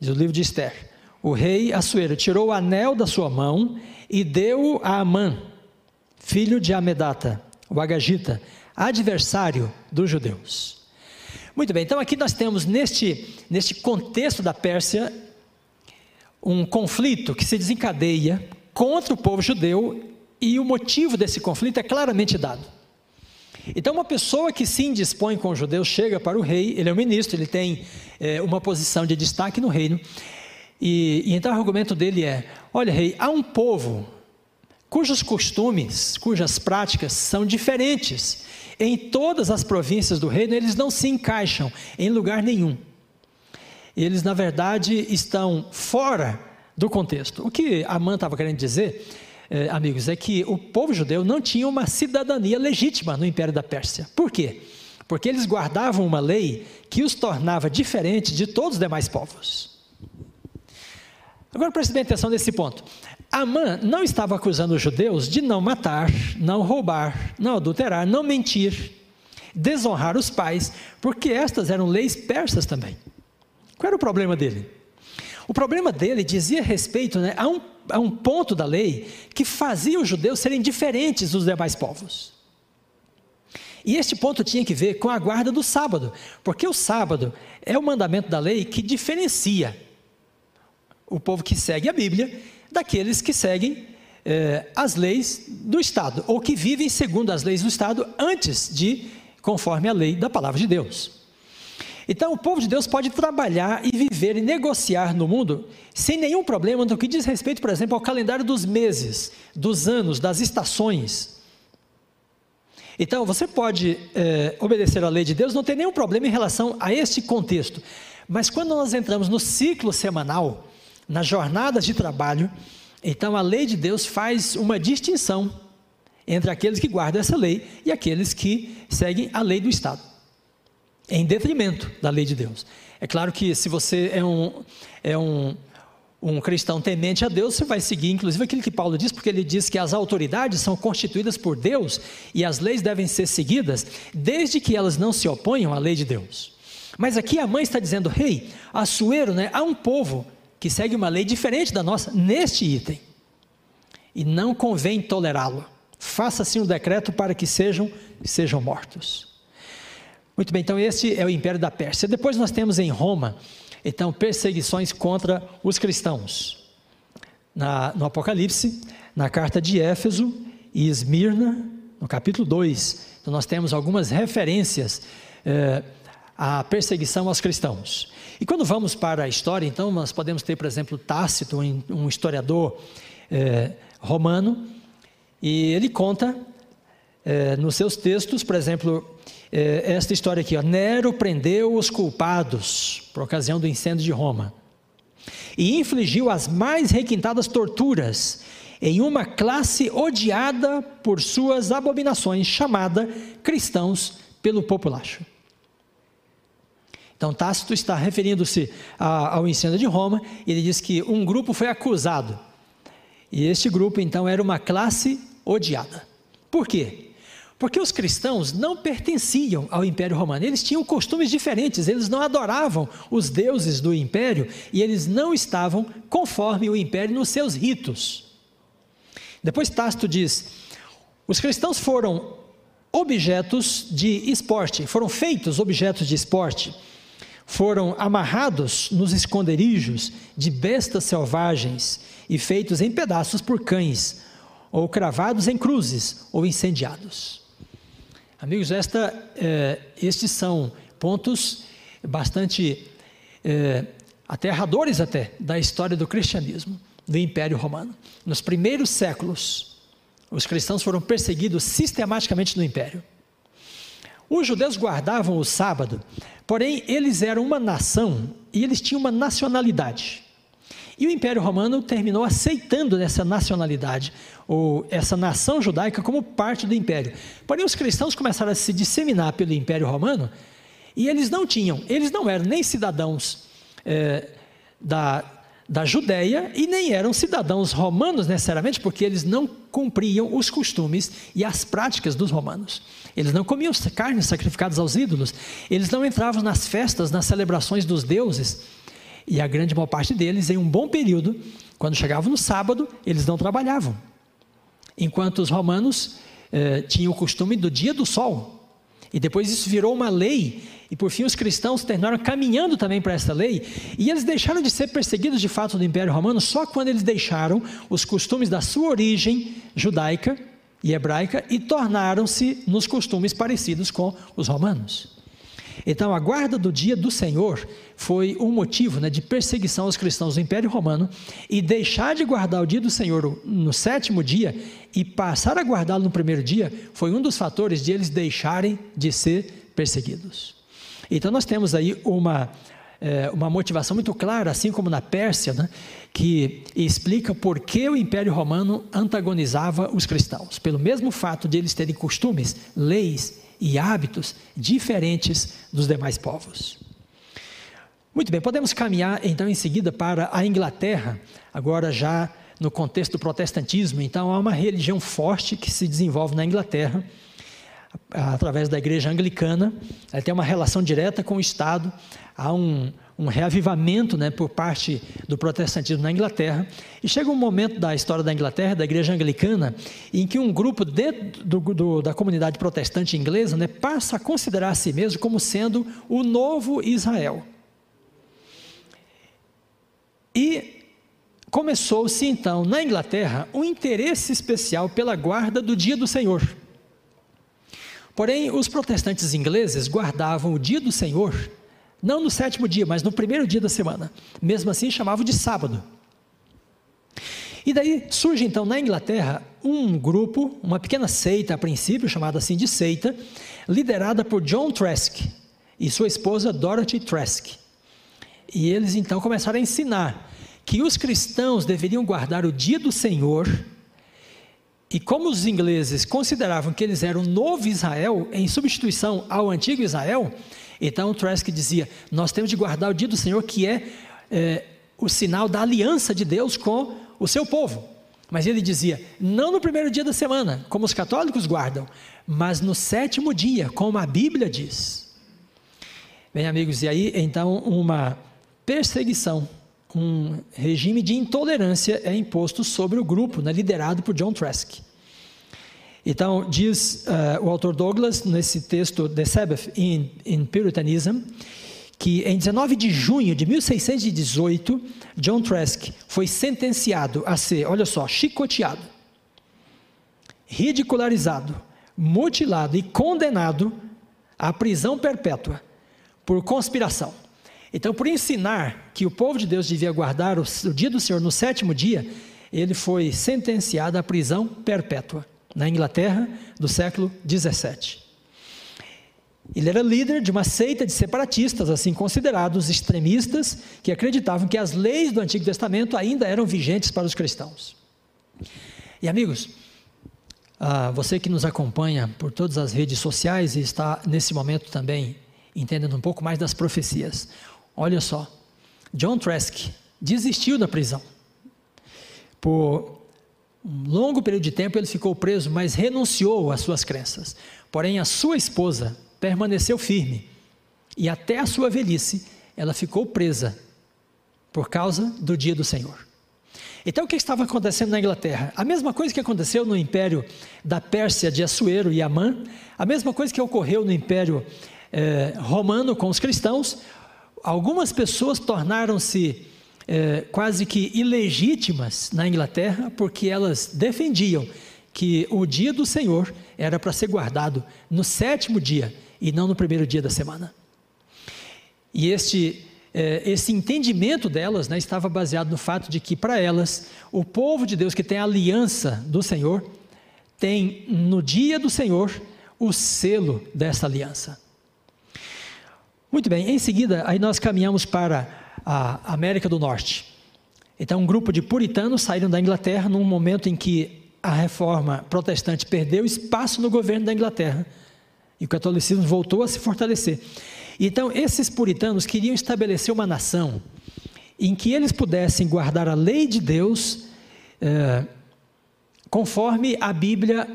S1: diz o livro de Esther: o rei Assuero tirou o anel da sua mão e deu a Amã, filho de Amedata, o Agagita, adversário dos judeus. Muito bem, então aqui nós temos neste, neste contexto da Pérsia um conflito que se desencadeia contra o povo judeu e o motivo desse conflito é claramente dado. Então, uma pessoa que se indispõe com os judeus chega para o rei, ele é um ministro, ele tem é, uma posição de destaque no reino, e, e então o argumento dele é: olha, rei, há um povo cujos costumes, cujas práticas são diferentes em todas as províncias do reino, eles não se encaixam em lugar nenhum. Eles, na verdade, estão fora do contexto. O que Amã estava querendo dizer eh, amigos, é que o povo judeu não tinha uma cidadania legítima no Império da Pérsia. Por quê? Porque eles guardavam uma lei que os tornava diferentes de todos os demais povos. Agora preste bem atenção nesse ponto. Amã não estava acusando os judeus de não matar, não roubar, não adulterar, não mentir, desonrar os pais, porque estas eram leis persas também. Qual era o problema dele? O problema dele dizia respeito né, a, um, a um ponto da lei que fazia os judeus serem diferentes dos demais povos. E este ponto tinha que ver com a guarda do sábado, porque o sábado é o mandamento da lei que diferencia o povo que segue a Bíblia daqueles que seguem eh, as leis do Estado, ou que vivem segundo as leis do Estado antes de conforme a lei da palavra de Deus. Então, o povo de Deus pode trabalhar e viver e negociar no mundo sem nenhum problema no que diz respeito, por exemplo, ao calendário dos meses, dos anos, das estações. Então, você pode é, obedecer à lei de Deus, não tem nenhum problema em relação a este contexto. Mas quando nós entramos no ciclo semanal, nas jornadas de trabalho, então a lei de Deus faz uma distinção entre aqueles que guardam essa lei e aqueles que seguem a lei do Estado, em detrimento da lei de Deus. É claro que se você é um, é um, um cristão temente a Deus, você vai seguir, inclusive, aquilo que Paulo diz, porque ele diz que as autoridades são constituídas por Deus e as leis devem ser seguidas, desde que elas não se oponham à lei de Deus. Mas aqui a mãe está dizendo: Rei, hey, Assuero, né, há um povo que segue uma lei diferente da nossa neste item, e não convém tolerá-lo. Faça assim um decreto para que sejam, sejam mortos. Muito bem, então este é o império da Pérsia. Depois nós temos em Roma, então, perseguições contra os cristãos. Na, no Apocalipse, na carta de Éfeso e Esmirna, no capítulo 2, então nós temos algumas referências eh, à perseguição aos cristãos. E quando vamos para a história, então, nós podemos ter, por exemplo, Tácito, um historiador eh, romano, e ele conta é, nos seus textos, por exemplo, é, esta história aqui: ó, Nero prendeu os culpados por ocasião do incêndio de Roma e infligiu as mais requintadas torturas em uma classe odiada por suas abominações, chamada cristãos pelo populacho. Então, Tácito está referindo-se ao incêndio de Roma, e ele diz que um grupo foi acusado, e este grupo, então, era uma classe odiada. Por quê? Porque os cristãos não pertenciam ao Império Romano, eles tinham costumes diferentes, eles não adoravam os deuses do império e eles não estavam conforme o império nos seus ritos. Depois Tácito diz: os cristãos foram objetos de esporte, foram feitos objetos de esporte, foram amarrados nos esconderijos de bestas selvagens e feitos em pedaços por cães ou cravados em cruzes, ou incendiados. Amigos, esta, é, estes são pontos bastante é, aterradores até da história do cristianismo, do Império Romano. Nos primeiros séculos, os cristãos foram perseguidos sistematicamente no Império. Os judeus guardavam o sábado, porém eles eram uma nação e eles tinham uma nacionalidade. E o Império Romano terminou aceitando essa nacionalidade, ou essa nação judaica, como parte do Império. Porém, os cristãos começaram a se disseminar pelo Império Romano e eles não tinham, eles não eram nem cidadãos é, da, da Judéia e nem eram cidadãos romanos necessariamente, porque eles não cumpriam os costumes e as práticas dos romanos. Eles não comiam carnes sacrificadas aos ídolos, eles não entravam nas festas, nas celebrações dos deuses e a grande maior parte deles, em um bom período, quando chegavam no sábado, eles não trabalhavam. Enquanto os romanos eh, tinham o costume do dia do sol. E depois isso virou uma lei, e por fim os cristãos terminaram caminhando também para essa lei, e eles deixaram de ser perseguidos de fato do Império Romano só quando eles deixaram os costumes da sua origem judaica e hebraica e tornaram-se nos costumes parecidos com os romanos. Então, a guarda do dia do Senhor foi um motivo né, de perseguição aos cristãos do Império Romano, e deixar de guardar o dia do Senhor no sétimo dia e passar a guardá-lo no primeiro dia foi um dos fatores de eles deixarem de ser perseguidos. Então, nós temos aí uma, é, uma motivação muito clara, assim como na Pérsia, né, que explica por que o Império Romano antagonizava os cristãos, pelo mesmo fato de eles terem costumes, leis e hábitos diferentes dos demais povos. Muito bem, podemos caminhar então em seguida para a Inglaterra, agora já no contexto do protestantismo. Então, há uma religião forte que se desenvolve na Inglaterra, através da igreja anglicana, ela tem uma relação direta com o Estado, há um, um reavivamento né, por parte do protestantismo na Inglaterra. E chega um momento da história da Inglaterra, da igreja anglicana, em que um grupo do, do, da comunidade protestante inglesa né, passa a considerar a si mesmo como sendo o novo Israel. E começou-se então na Inglaterra um interesse especial pela guarda do dia do Senhor. Porém, os protestantes ingleses guardavam o dia do Senhor Não no sétimo dia, mas no primeiro dia da semana. Mesmo assim, chamavam de sábado. E daí surge então na Inglaterra um grupo, uma pequena seita a princípio, chamada assim de seita, liderada por John Trask e sua esposa Dorothy Trask. E eles então começaram a ensinar que os cristãos deveriam guardar o dia do Senhor. E como os ingleses consideravam que eles eram novo Israel, em substituição ao antigo Israel, então Trask dizia: Nós temos de guardar o dia do Senhor, que é, é o sinal da aliança de Deus com o seu povo. Mas ele dizia: não no primeiro dia da semana, como os católicos guardam, mas no sétimo dia, como a Bíblia diz. Bem, amigos, e aí então uma perseguição, um regime de intolerância é imposto sobre o grupo, né, liderado por John Trask. Então, diz uh, o autor Douglas, nesse texto, The Sabbath in, in Puritanism, que em 19 de junho de 1618, John Trask foi sentenciado a ser, olha só, chicoteado, ridicularizado, mutilado e condenado à prisão perpétua por conspiração. Então, por ensinar que o povo de Deus devia guardar o, o dia do Senhor no sétimo dia, ele foi sentenciado à prisão perpétua na Inglaterra do século 17. Ele era líder de uma seita de separatistas, assim considerados extremistas, que acreditavam que as leis do Antigo Testamento ainda eram vigentes para os cristãos. E amigos, ah, você que nos acompanha por todas as redes sociais e está nesse momento também entendendo um pouco mais das profecias, olha só, John Trask desistiu da prisão. Por um longo período de tempo ele ficou preso, mas renunciou às suas crenças. Porém, a sua esposa permaneceu firme e até a sua velhice ela ficou presa por causa do dia do Senhor. Então, o que estava acontecendo na Inglaterra? A mesma coisa que aconteceu no império da Pérsia de Assuero e Amã, a mesma coisa que ocorreu no império eh, romano com os cristãos. Algumas pessoas tornaram-se é, quase que ilegítimas na Inglaterra, porque elas defendiam que o dia do Senhor era para ser guardado no sétimo dia e não no primeiro dia da semana. E este, é, esse entendimento delas né, estava baseado no fato de que, para elas, o povo de Deus que tem a aliança do Senhor, tem no dia do Senhor o selo dessa aliança. Muito bem, em seguida, aí nós caminhamos para a América do Norte. Então, um grupo de puritanos saíram da Inglaterra num momento em que a reforma protestante perdeu espaço no governo da Inglaterra e o catolicismo voltou a se fortalecer. Então, esses puritanos queriam estabelecer uma nação em que eles pudessem guardar a lei de Deus eh, conforme a Bíblia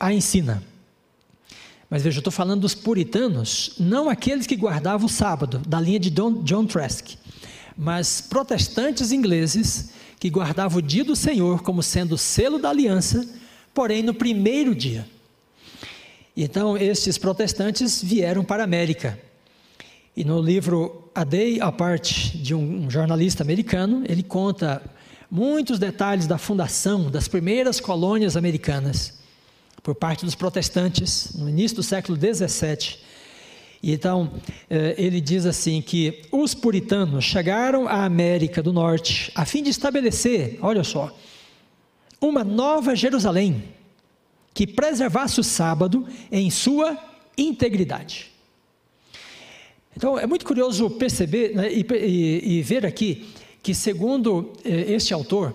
S1: a ensina. Mas veja, eu estou falando dos puritanos, não aqueles que guardavam o sábado, da linha de John, John Trask, mas protestantes ingleses que guardavam o dia do Senhor como sendo o selo da aliança, porém no primeiro dia. Então, estes protestantes vieram para a América. E no livro A Day Apart, de um jornalista americano, ele conta muitos detalhes da fundação das primeiras colônias americanas por parte dos protestantes no início do século 17. E então, eh, ele diz assim que os puritanos chegaram à América do Norte a fim de estabelecer, olha só, uma nova Jerusalém que preservasse o sábado em sua integridade. Então, é muito curioso perceber né, e, e, e, ver aqui que, segundo eh, este autor,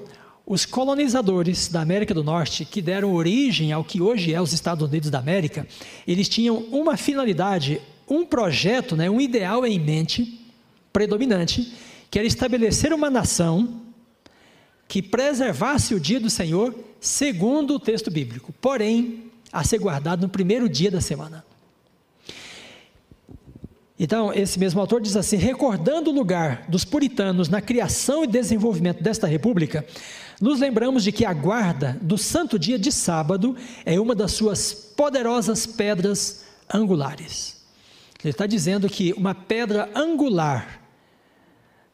S1: os colonizadores da América do Norte, que deram origem ao que hoje é os Estados Unidos da América, eles tinham uma finalidade, um projeto, né, um ideal em mente, predominante, que era estabelecer uma nação que preservasse o dia do Senhor segundo o texto bíblico, porém, a ser guardado no primeiro dia da semana. Então, esse mesmo autor diz assim: recordando o lugar dos puritanos na criação e desenvolvimento desta república, nos lembramos de que a guarda do santo dia de sábado é uma das suas poderosas pedras angulares. Ele está dizendo que uma pedra angular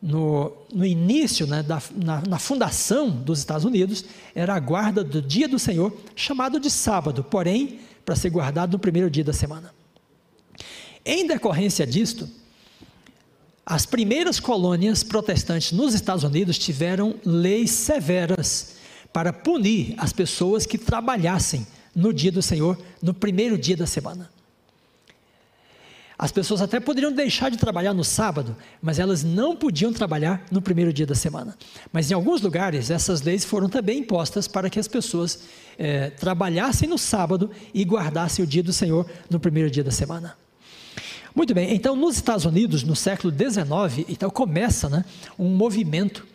S1: no, no início, né, da, na, na fundação dos Estados Unidos, era a guarda do dia do Senhor, chamado de sábado, porém, para ser guardado no primeiro dia da semana. Em decorrência disto, as primeiras colônias protestantes nos Estados Unidos tiveram leis severas para punir as pessoas que trabalhassem no dia do Senhor, no primeiro dia da semana. As pessoas até poderiam deixar de trabalhar no sábado, mas elas não podiam trabalhar no primeiro dia da semana. Mas em alguns lugares, essas leis foram também impostas para que as pessoas é, trabalhassem no sábado e guardassem o dia do Senhor no primeiro dia da semana. Muito bem, então nos Estados Unidos, no século XIX, então começa né, um movimento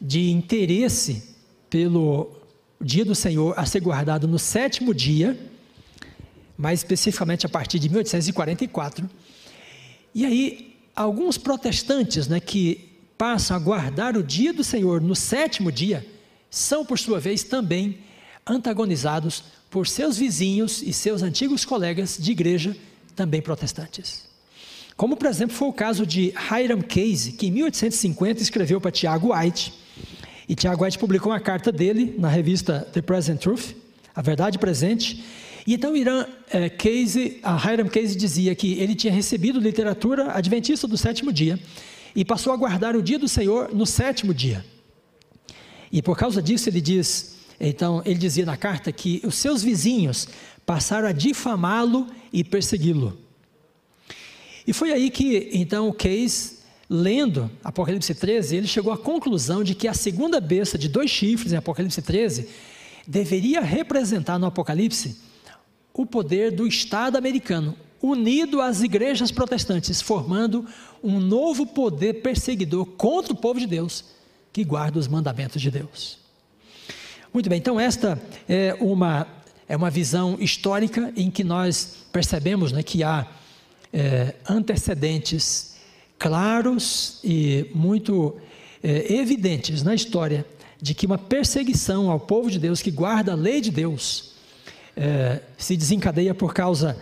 S1: de interesse pelo dia do Senhor a ser guardado no sétimo dia, mais especificamente a partir de 1844. E aí, alguns protestantes né, que passam a guardar o dia do Senhor no sétimo dia, são, por sua vez, também antagonizados por seus vizinhos e seus antigos colegas de igreja, também protestantes. Como, por exemplo, foi o caso de Hiram Case, que em 1850 escreveu para Tiago White. E Tiago White publicou uma carta dele na revista The Present Truth, A Verdade Presente. E então Irã é, Case, a Hiram Case dizia que ele tinha recebido literatura adventista do sétimo dia e passou a guardar o dia do Senhor no sétimo dia. E por causa disso ele diz, então ele dizia na carta que os seus vizinhos passaram a difamá-lo e persegui-lo. E foi aí que, então, o Case, lendo Apocalipse 13, ele chegou à conclusão de que a segunda besta de dois chifres, em Apocalipse 13, deveria representar no Apocalipse o poder do Estado americano, unido às igrejas protestantes, formando um novo poder perseguidor contra o povo de Deus, que guarda os mandamentos de Deus. Muito bem, então esta é uma, é uma visão histórica em que nós percebemos né, que há é, antecedentes claros e muito é, evidentes na história de que uma perseguição ao povo de Deus que guarda a lei de Deus é, se desencadeia por causa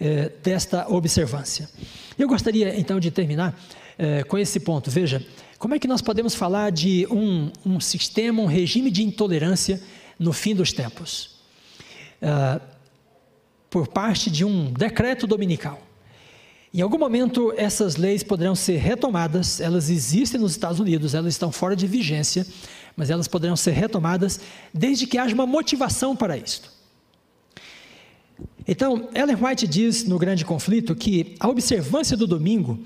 S1: é, desta observância. Eu gostaria então de terminar é, com esse ponto. Veja, como é que nós podemos falar de um, um sistema, um regime de intolerância no fim dos tempos? É, por parte de um decreto dominical. Em algum momento, essas leis poderão ser retomadas, elas existem nos Estados Unidos, elas estão fora de vigência, mas elas poderão ser retomadas desde que haja uma motivação para isto. Então, Ellen White diz no Grande Conflito que a observância do domingo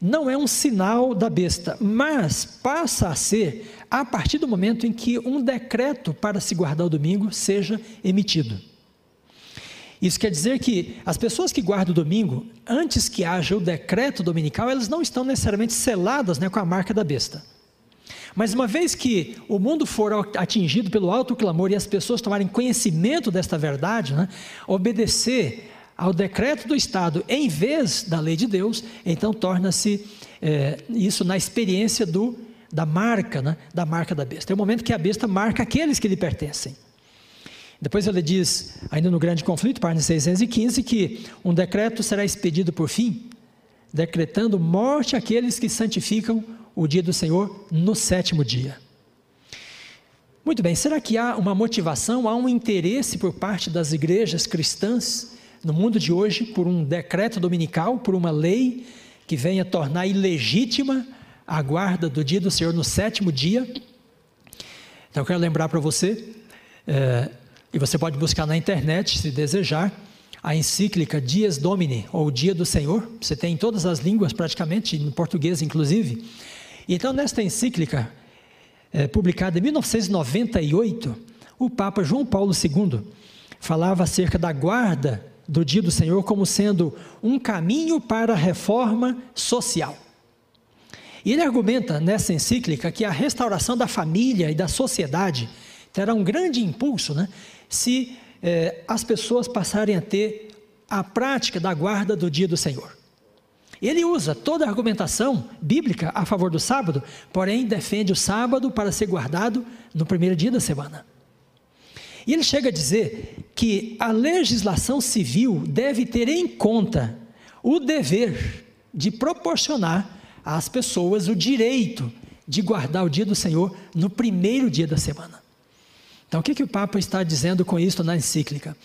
S1: não é um sinal da besta, mas passa a ser a partir do momento em que um decreto para se guardar o domingo seja emitido. Isso quer dizer que as pessoas que guardam o domingo, antes que haja o decreto dominical, elas não estão necessariamente seladas né, com a marca da besta. Mas uma vez que o mundo for atingido pelo alto clamor e as pessoas tomarem conhecimento desta verdade, né, obedecer ao decreto do Estado em vez da lei de Deus, então torna-se é, isso na experiência do, da marca, né, da marca da besta. É o momento que a besta marca aqueles que lhe pertencem. Depois ele diz, ainda no grande conflito, página 615, que um decreto será expedido por fim, decretando morte àqueles que santificam o dia do Senhor no sétimo dia. Muito bem, será que há uma motivação, há um interesse por parte das igrejas cristãs no mundo de hoje por um decreto dominical, por uma lei que venha tornar ilegítima a guarda do dia do Senhor no sétimo dia? Então eu quero lembrar para você, é, e você pode buscar na internet, se desejar, a encíclica Dias Domini, ou Dia do Senhor. Você tem em todas as línguas, praticamente, no português, inclusive. Então, nesta encíclica, é, publicada em 1998, o Papa João Paulo II falava acerca da guarda do Dia do Senhor como sendo um caminho para a reforma social. E ele argumenta nessa encíclica que a restauração da família e da sociedade terá um grande impulso né, se eh, as pessoas passarem a ter a prática da guarda do dia do Senhor. Ele usa toda a argumentação bíblica a favor do sábado, porém defende o sábado para ser guardado no primeiro dia da semana. E ele chega a dizer que a legislação civil deve ter em conta o dever de proporcionar às pessoas o direito de guardar o dia do Senhor no primeiro dia da semana. Então, o que, que o Papa está dizendo com isso na encíclica?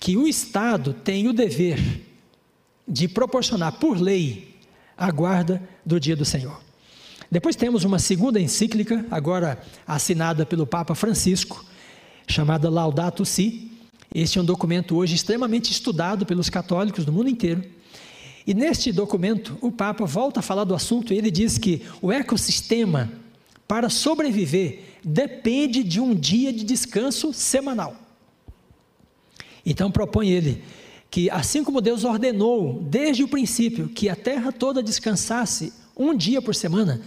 S1: Que o Estado tem o dever de proporcionar por lei a guarda do dia do Senhor. Depois temos uma segunda encíclica, agora assinada pelo Papa Francisco, chamada Laudato Si. Este é um documento hoje extremamente estudado pelos católicos do mundo inteiro. E neste documento, o Papa volta a falar do assunto e ele diz que o ecossistema, para sobreviver, depende de um dia de descanso semanal. Então propõe ele que, assim como Deus ordenou desde o princípio que a terra toda descansasse um dia por semana,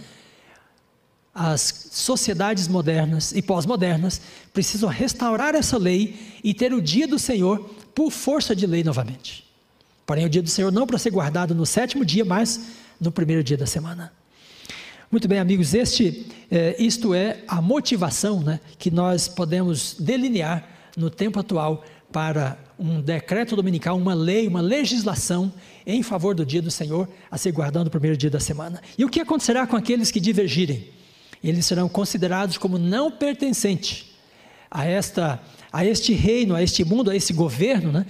S1: as sociedades modernas e pós-modernas precisam restaurar essa lei e ter o dia do Senhor por força de lei novamente. Porém, o dia do Senhor não para ser guardado no sétimo dia, mas no primeiro dia da semana. Muito bem, amigos, este, é, isto é a motivação né, que nós podemos delinear no tempo atual para um decreto dominical, uma lei, uma legislação em favor do dia do Senhor a ser guardado no primeiro dia da semana. E o que acontecerá com aqueles que divergirem? Eles serão considerados como não pertencentes a, esta, a este reino, a este mundo, a esse governo, né?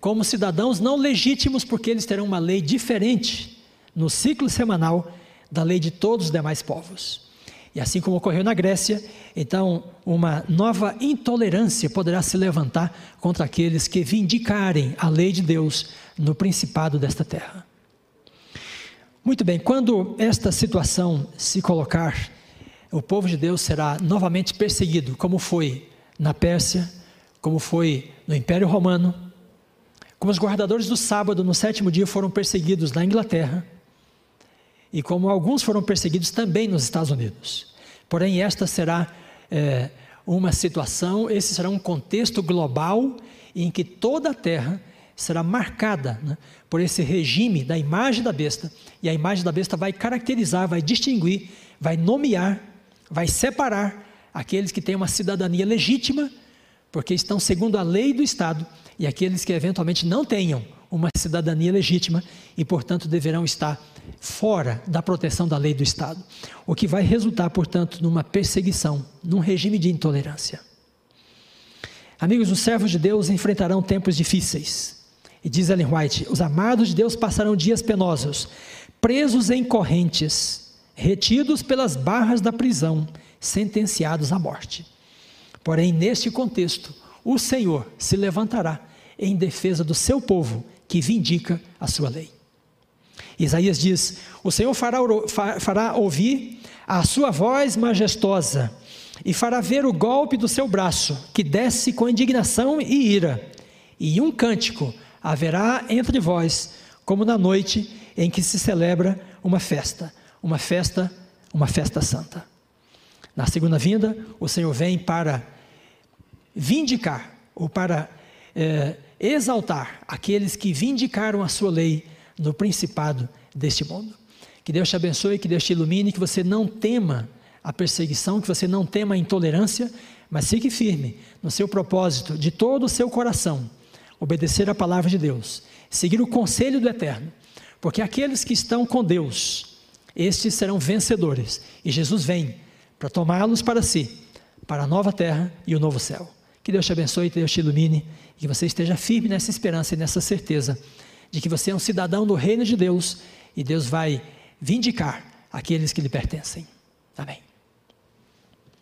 S1: como cidadãos não legítimos, porque eles terão uma lei diferente no ciclo semanal da lei de todos os demais povos. E assim como ocorreu na Grécia, então uma nova intolerância poderá se levantar contra aqueles que vindicarem a lei de Deus no principado desta terra. Muito bem, quando esta situação se colocar, o povo de Deus será novamente perseguido, como foi na Pérsia, como foi no Império Romano, como os guardadores do sábado no sétimo dia foram perseguidos na Inglaterra, e como alguns foram perseguidos também nos Estados Unidos. Porém, esta será é, uma situação, esse será um contexto global em que toda a terra será marcada né, por esse regime da imagem da besta, e a imagem da besta vai caracterizar, vai distinguir, vai nomear, vai separar aqueles que têm uma cidadania legítima, porque estão segundo a lei do Estado, e aqueles que eventualmente não tenham uma cidadania legítima e, portanto, deverão estar fora da proteção da lei do Estado, o que vai resultar, portanto, numa perseguição, num regime de intolerância. Amigos, os servos de Deus enfrentarão tempos difíceis. E diz Ellen White: os amados de Deus passarão dias penosos, presos em correntes, retidos pelas barras da prisão, sentenciados à morte. Porém, neste contexto, o Senhor se levantará em defesa do seu povo que vindica a sua lei. Isaías diz: O Senhor fará, fará ouvir a sua voz majestosa e fará ver o golpe do seu braço, que desce com indignação e ira, e um cântico haverá entre vós, como na noite em que se celebra uma festa, uma festa, uma festa santa. Na segunda vinda, o Senhor vem para vindicar ou para é, exaltar aqueles que vindicaram a sua lei no principado deste mundo. Que Deus te abençoe, que Deus te ilumine, que você não tema a perseguição, que você não tema a intolerância, mas fique firme no seu propósito, de todo o seu coração, obedecer a palavra de Deus, seguir o conselho do Eterno, porque aqueles que estão com Deus, estes serão vencedores, e Jesus vem para tomá-los para si, para a nova terra e o novo céu. Que Deus te abençoe, que Deus te ilumine, e que você esteja firme nessa esperança e nessa certeza de que você é um cidadão do reino de Deus e Deus vai vindicar aqueles que lhe pertencem. Amém.